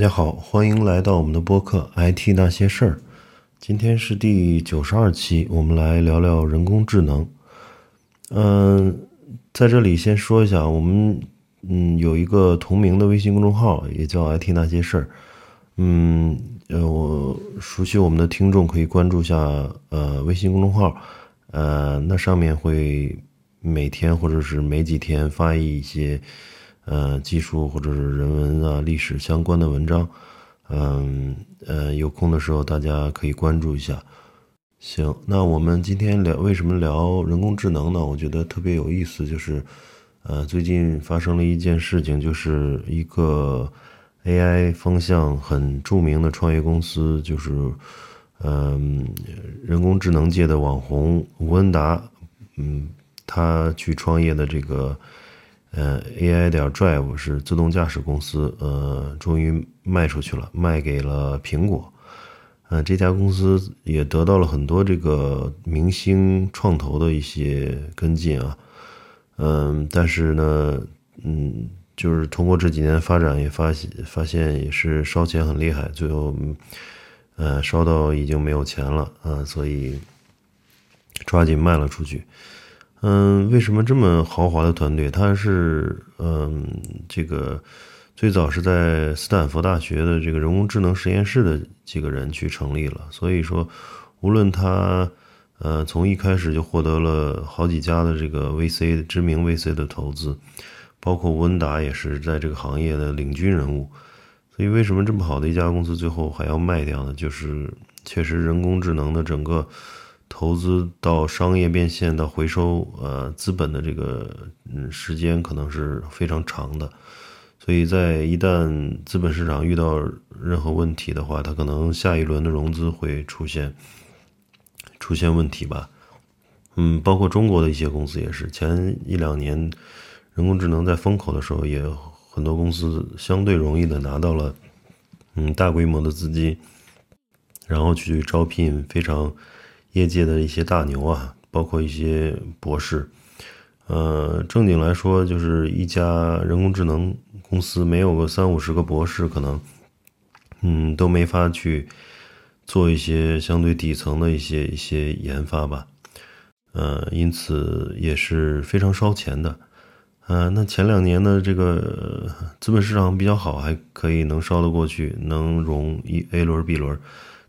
大家好，欢迎来到我们的播客《IT 那些事儿》。今天是第九十二期，我们来聊聊人工智能。嗯，在这里先说一下，我们嗯有一个同名的微信公众号，也叫《IT 那些事儿》。嗯，呃，我熟悉我们的听众可以关注一下呃微信公众号，呃，那上面会每天或者是每几天发一些。呃，技术或者是人文啊、历史相关的文章，嗯呃，有空的时候大家可以关注一下。行，那我们今天聊为什么聊人工智能呢？我觉得特别有意思，就是呃，最近发生了一件事情，就是一个 AI 方向很著名的创业公司，就是嗯，人工智能界的网红吴恩达，嗯，他去创业的这个。呃，AI 点 Drive 是自动驾驶公司，呃，终于卖出去了，卖给了苹果。呃，这家公司也得到了很多这个明星创投的一些跟进啊。嗯，但是呢，嗯，就是通过这几年发展，也发现发现也是烧钱很厉害，最后，呃，烧到已经没有钱了啊，所以抓紧卖了出去。嗯，为什么这么豪华的团队？他是嗯，这个最早是在斯坦福大学的这个人工智能实验室的几个人去成立了。所以说，无论他呃从一开始就获得了好几家的这个 VC 知名 VC 的投资，包括温达也是在这个行业的领军人物。所以，为什么这么好的一家公司最后还要卖掉呢？就是确实人工智能的整个。投资到商业变现到回收，呃，资本的这个嗯时间可能是非常长的，所以在一旦资本市场遇到任何问题的话，它可能下一轮的融资会出现出现问题吧。嗯，包括中国的一些公司也是，前一两年人工智能在风口的时候，也很多公司相对容易的拿到了嗯大规模的资金，然后去招聘非常。业界的一些大牛啊，包括一些博士，呃，正经来说，就是一家人工智能公司没有个三五十个博士，可能，嗯，都没法去做一些相对底层的一些一些研发吧，呃，因此也是非常烧钱的，呃，那前两年的这个资本市场比较好，还可以能烧得过去，能融一 A 轮、B 轮。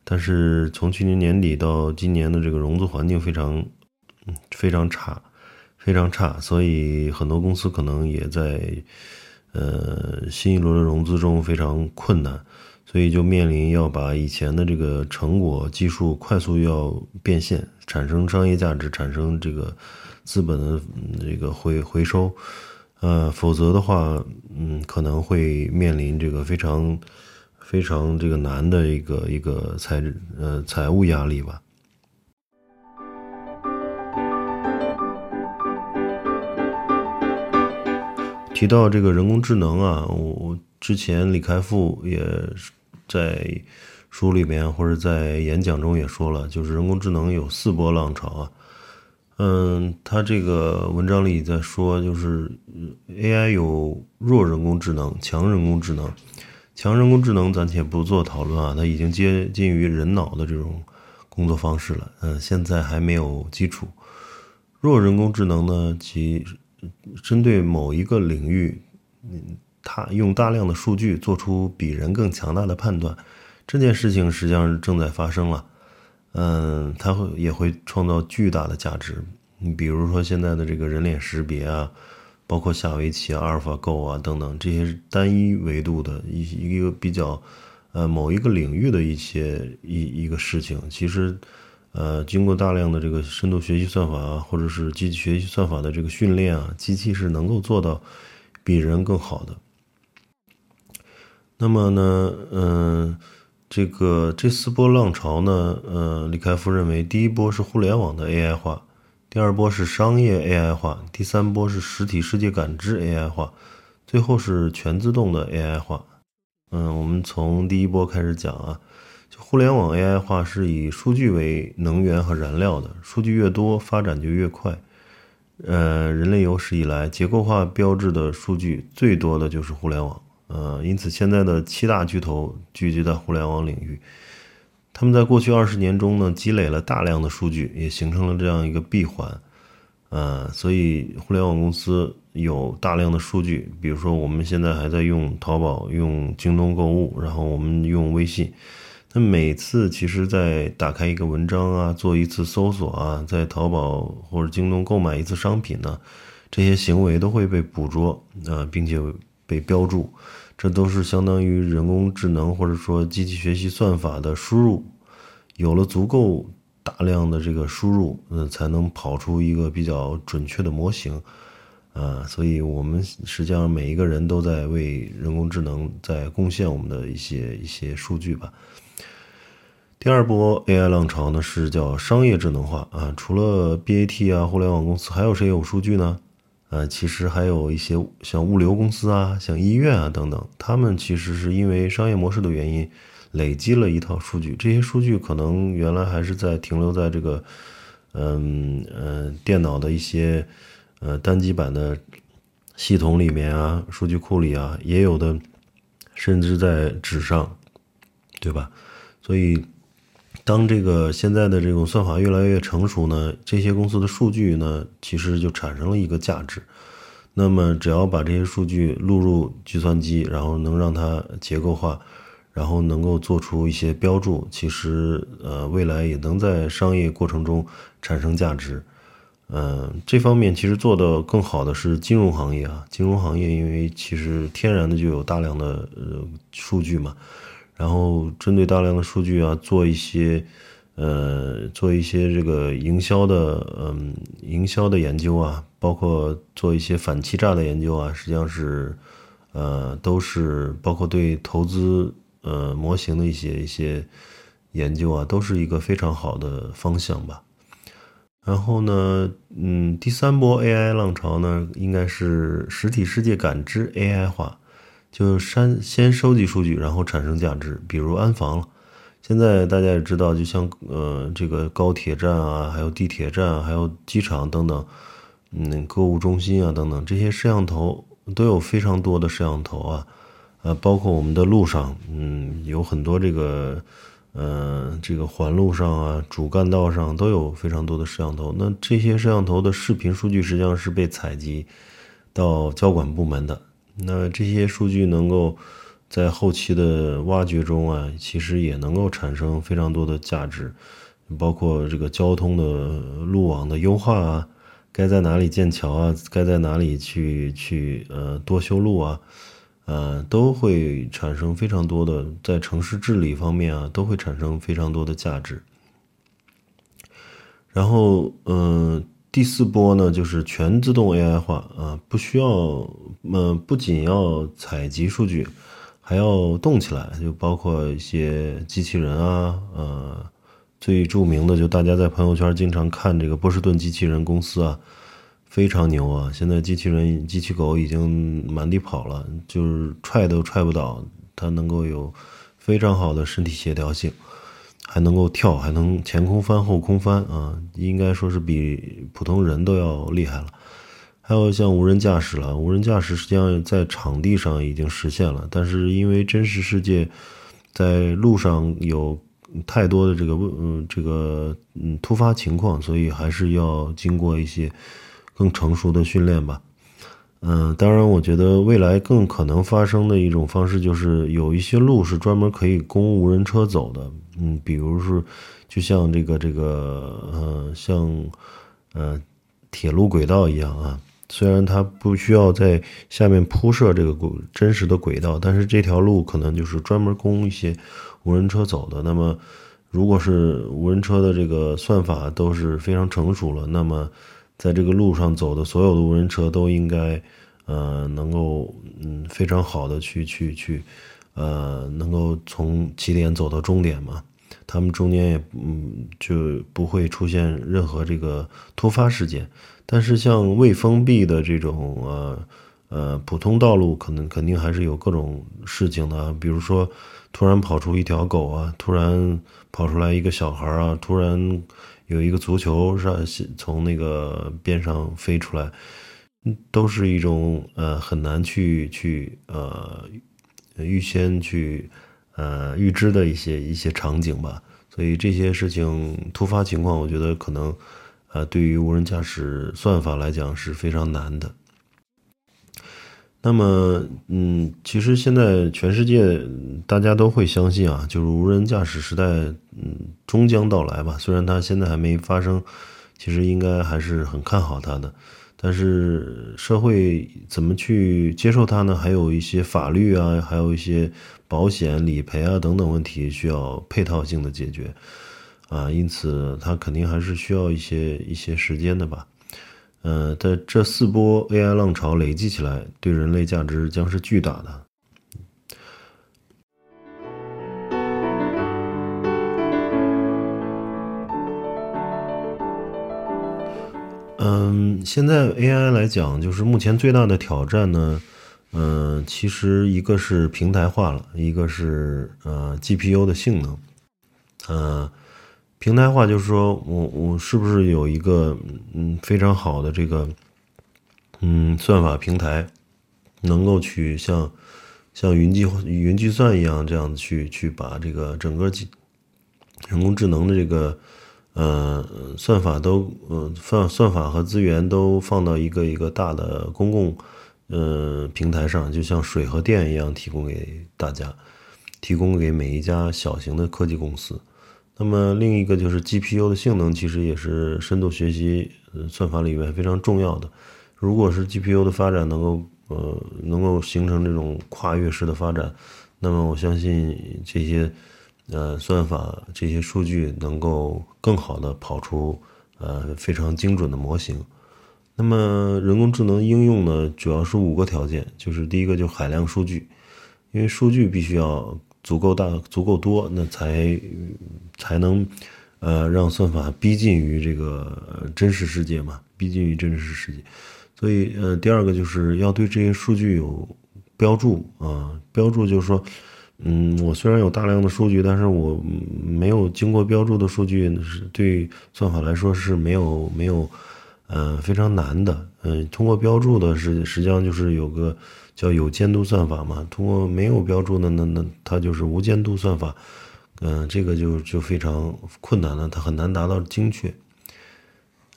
但是从去年年底到今年的这个融资环境非常，非常差，非常差，所以很多公司可能也在，呃，新一轮的融资中非常困难，所以就面临要把以前的这个成果技术快速要变现，产生商业价值，产生这个资本的这个回回收，呃，否则的话，嗯，可能会面临这个非常。非常这个难的一个一个财呃财务压力吧。提到这个人工智能啊，我之前李开复也在书里面或者在演讲中也说了，就是人工智能有四波浪潮啊。嗯，他这个文章里在说，就是 AI 有弱人工智能、强人工智能。强人工智能暂且不做讨论啊，它已经接近于人脑的这种工作方式了。嗯，现在还没有基础。弱人工智能呢，其针对某一个领域，嗯，它用大量的数据做出比人更强大的判断。这件事情实际上是正在发生了。嗯，它会也会创造巨大的价值。你比如说现在的这个人脸识别啊。包括下围棋啊、阿尔法狗啊等等这些单一维度的一一个比较，呃，某一个领域的一些一一个事情，其实，呃，经过大量的这个深度学习算法啊，或者是机器学习算法的这个训练啊，机器是能够做到比人更好的。那么呢，嗯，这个这四波浪潮呢，呃，李开复认为，第一波是互联网的 AI 化。第二波是商业 AI 化，第三波是实体世界感知 AI 化，最后是全自动的 AI 化。嗯，我们从第一波开始讲啊，就互联网 AI 化是以数据为能源和燃料的，数据越多，发展就越快。呃，人类有史以来结构化标志的数据最多的就是互联网。呃，因此现在的七大巨头聚集在互联网领域，他们在过去二十年中呢，积累了大量的数据，也形成了这样一个闭环，呃，所以互联网公司有大量的数据，比如说我们现在还在用淘宝、用京东购物，然后我们用微信。那每次其实，在打开一个文章啊，做一次搜索啊，在淘宝或者京东购买一次商品呢，这些行为都会被捕捉啊，并且被标注，这都是相当于人工智能或者说机器学习算法的输入，有了足够大量的这个输入，嗯，才能跑出一个比较准确的模型，啊，所以我们实际上每一个人都在为人工智能在贡献我们的一些一些数据吧。第二波 AI 浪潮呢，是叫商业智能化啊。除了 BAT 啊，互联网公司，还有谁有数据呢？呃，其实还有一些像物流公司啊，像医院啊等等，他们其实是因为商业模式的原因，累积了一套数据。这些数据可能原来还是在停留在这个，嗯呃电脑的一些呃单机版的系统里面啊，数据库里啊，也有的甚至在纸上，对吧？所以。当这个现在的这种算法越来越成熟呢，这些公司的数据呢，其实就产生了一个价值。那么，只要把这些数据录入计算机，然后能让它结构化，然后能够做出一些标注，其实呃，未来也能在商业过程中产生价值。嗯，这方面其实做的更好的是金融行业啊，金融行业因为其实天然的就有大量的呃数据嘛。然后针对大量的数据啊，做一些，呃，做一些这个营销的，嗯，营销的研究啊，包括做一些反欺诈的研究啊，实际上是，呃，都是包括对投资呃模型的一些一些研究啊，都是一个非常好的方向吧。然后呢，嗯，第三波 AI 浪潮呢，应该是实体世界感知 AI 化。就先先收集数据，然后产生价值，比如安防了。现在大家也知道，就像呃这个高铁站啊，还有地铁站，还有机场等等，嗯，购物中心啊等等，这些摄像头都有非常多的摄像头啊，呃，包括我们的路上，嗯，有很多这个，呃，这个环路上啊，主干道上都有非常多的摄像头。那这些摄像头的视频数据实际上是被采集到交管部门的。那这些数据能够在后期的挖掘中啊，其实也能够产生非常多的价值，包括这个交通的路网的优化啊，该在哪里建桥啊，该在哪里去去呃多修路啊，呃都会产生非常多的在城市治理方面啊，都会产生非常多的价值。然后嗯。第四波呢，就是全自动 AI 化啊，不需要，呃，不仅要采集数据，还要动起来，就包括一些机器人啊，呃，最著名的就大家在朋友圈经常看这个波士顿机器人公司啊，非常牛啊，现在机器人、机器狗已经满地跑了，就是踹都踹不倒，它能够有非常好的身体协调性。还能够跳，还能前空翻、后空翻啊，应该说是比普通人都要厉害了。还有像无人驾驶了，无人驾驶实际上在场地上已经实现了，但是因为真实世界在路上有太多的这个嗯这个嗯突发情况，所以还是要经过一些更成熟的训练吧。嗯，当然，我觉得未来更可能发生的一种方式就是有一些路是专门可以供无人车走的。嗯，比如说，就像这个这个呃，像呃铁路轨道一样啊。虽然它不需要在下面铺设这个轨真实的轨道，但是这条路可能就是专门供一些无人车走的。那么，如果是无人车的这个算法都是非常成熟了，那么。在这个路上走的所有的无人车都应该，呃，能够嗯非常好的去去去，呃，能够从起点走到终点嘛。他们中间也嗯就不会出现任何这个突发事件。但是像未封闭的这种呃呃普通道路，可能肯定还是有各种事情的，比如说突然跑出一条狗啊，突然跑出来一个小孩啊，突然。有一个足球上从那个边上飞出来，都是一种呃很难去去呃预先去呃预知的一些一些场景吧。所以这些事情突发情况，我觉得可能呃对于无人驾驶算法来讲是非常难的。那么，嗯，其实现在全世界大家都会相信啊，就是无人驾驶时代，嗯，终将到来吧。虽然它现在还没发生，其实应该还是很看好它的。但是社会怎么去接受它呢？还有一些法律啊，还有一些保险理赔啊等等问题需要配套性的解决啊。因此，它肯定还是需要一些一些时间的吧。呃，在这四波 AI 浪潮累积起来，对人类价值将是巨大的。嗯，现在 AI 来讲，就是目前最大的挑战呢，嗯，其实一个是平台化了，一个是呃 GPU 的性能，呃。平台化就是说，我我是不是有一个嗯非常好的这个嗯算法平台，能够去像像云计云计算一样这样去去把这个整个人工智能的这个呃算法都呃算算法和资源都放到一个一个大的公共呃平台上，就像水和电一样提供给大家，提供给每一家小型的科技公司。那么另一个就是 GPU 的性能，其实也是深度学习算法里面非常重要的。如果是 GPU 的发展能够呃能够形成这种跨越式的发展，那么我相信这些呃算法这些数据能够更好的跑出呃非常精准的模型。那么人工智能应用呢，主要是五个条件，就是第一个就是海量数据，因为数据必须要。足够大、足够多，那才才能呃让算法逼近于这个真实世界嘛，逼近于真实世界。所以呃，第二个就是要对这些数据有标注啊，标注就是说，嗯，我虽然有大量的数据，但是我没有经过标注的数据是对算法来说是没有没有呃非常难的。嗯，通过标注的是实际上就是有个。叫有监督算法嘛？通过没有标注的，那那它就是无监督算法。嗯，这个就就非常困难了，它很难达到精确。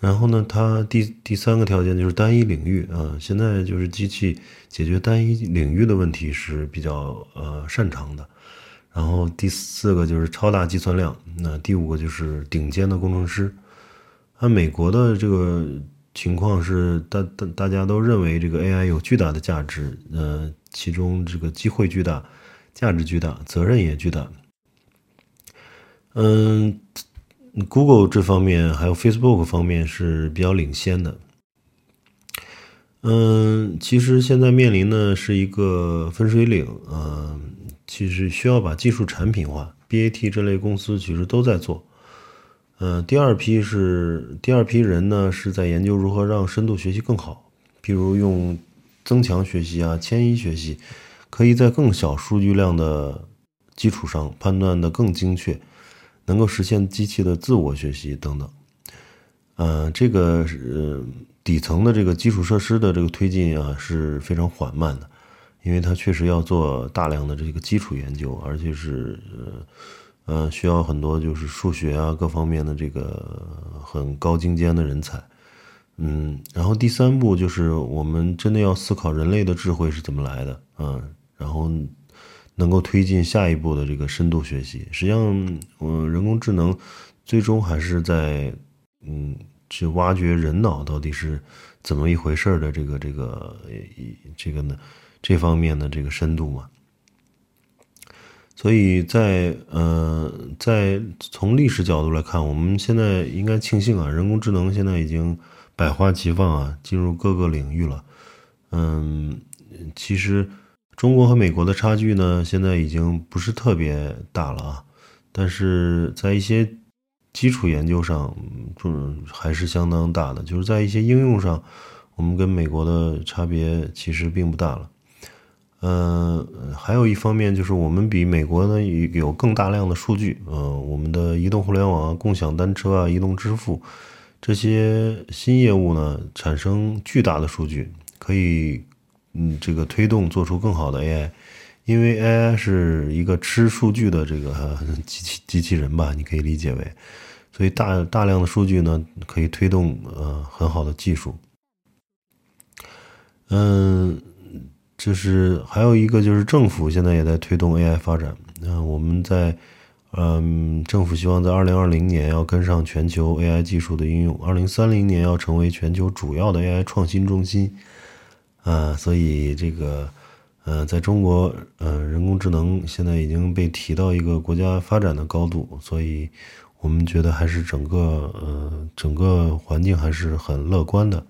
然后呢，它第第三个条件就是单一领域啊。现在就是机器解决单一领域的问题是比较呃擅长的。然后第四个就是超大计算量。那第五个就是顶尖的工程师。那美国的这个。情况是，大大大家都认为这个 AI 有巨大的价值，呃，其中这个机会巨大，价值巨大，责任也巨大。嗯，Google 这方面还有 Facebook 方面是比较领先的。嗯，其实现在面临的是一个分水岭，嗯，其实需要把技术产品化，BAT 这类公司其实都在做。呃，第二批是第二批人呢，是在研究如何让深度学习更好，譬如用增强学习啊、迁移学习，可以在更小数据量的基础上判断的更精确，能够实现机器的自我学习等等。呃，这个是底层的这个基础设施的这个推进啊是非常缓慢的，因为它确实要做大量的这个基础研究，而且是呃。呃，需要很多就是数学啊各方面的这个很高精尖的人才，嗯，然后第三步就是我们真的要思考人类的智慧是怎么来的，嗯，然后能够推进下一步的这个深度学习。实际上，嗯，人工智能最终还是在嗯去挖掘人脑到底是怎么一回事的这个这个这个呢这方面的这个深度嘛。所以在呃，在从历史角度来看，我们现在应该庆幸啊，人工智能现在已经百花齐放啊，进入各个领域了。嗯，其实中国和美国的差距呢，现在已经不是特别大了啊，但是在一些基础研究上，嗯，还是相当大的。就是在一些应用上，我们跟美国的差别其实并不大了。嗯，还有一方面就是我们比美国呢有更大量的数据，嗯，我们的移动互联网啊、共享单车啊、移动支付这些新业务呢，产生巨大的数据，可以嗯这个推动做出更好的 AI，因为 AI 是一个吃数据的这个机器机器人吧，你可以理解为，所以大大量的数据呢，可以推动呃很好的技术。嗯，就是还有一个就是政府现在也在推动 AI 发展。嗯，我们在嗯政府希望在二零二零年要跟上全球 AI 技术的应用，二零三零年要成为全球主要的 AI 创新中心。啊，所以这个。呃，在中国，呃，人工智能现在已经被提到一个国家发展的高度，所以我们觉得还是整个呃整个环境还是很乐观的。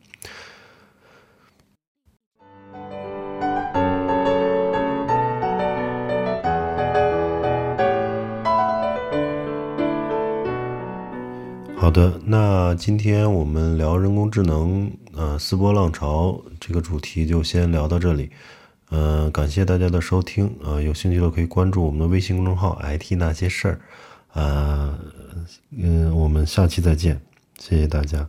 好的，那今天我们聊人工智能，呃，四波浪潮这个主题就先聊到这里。嗯，感谢大家的收听。呃，有兴趣的可以关注我们的微信公众号 “IT 那些事儿”。呃，嗯，我们下期再见，谢谢大家。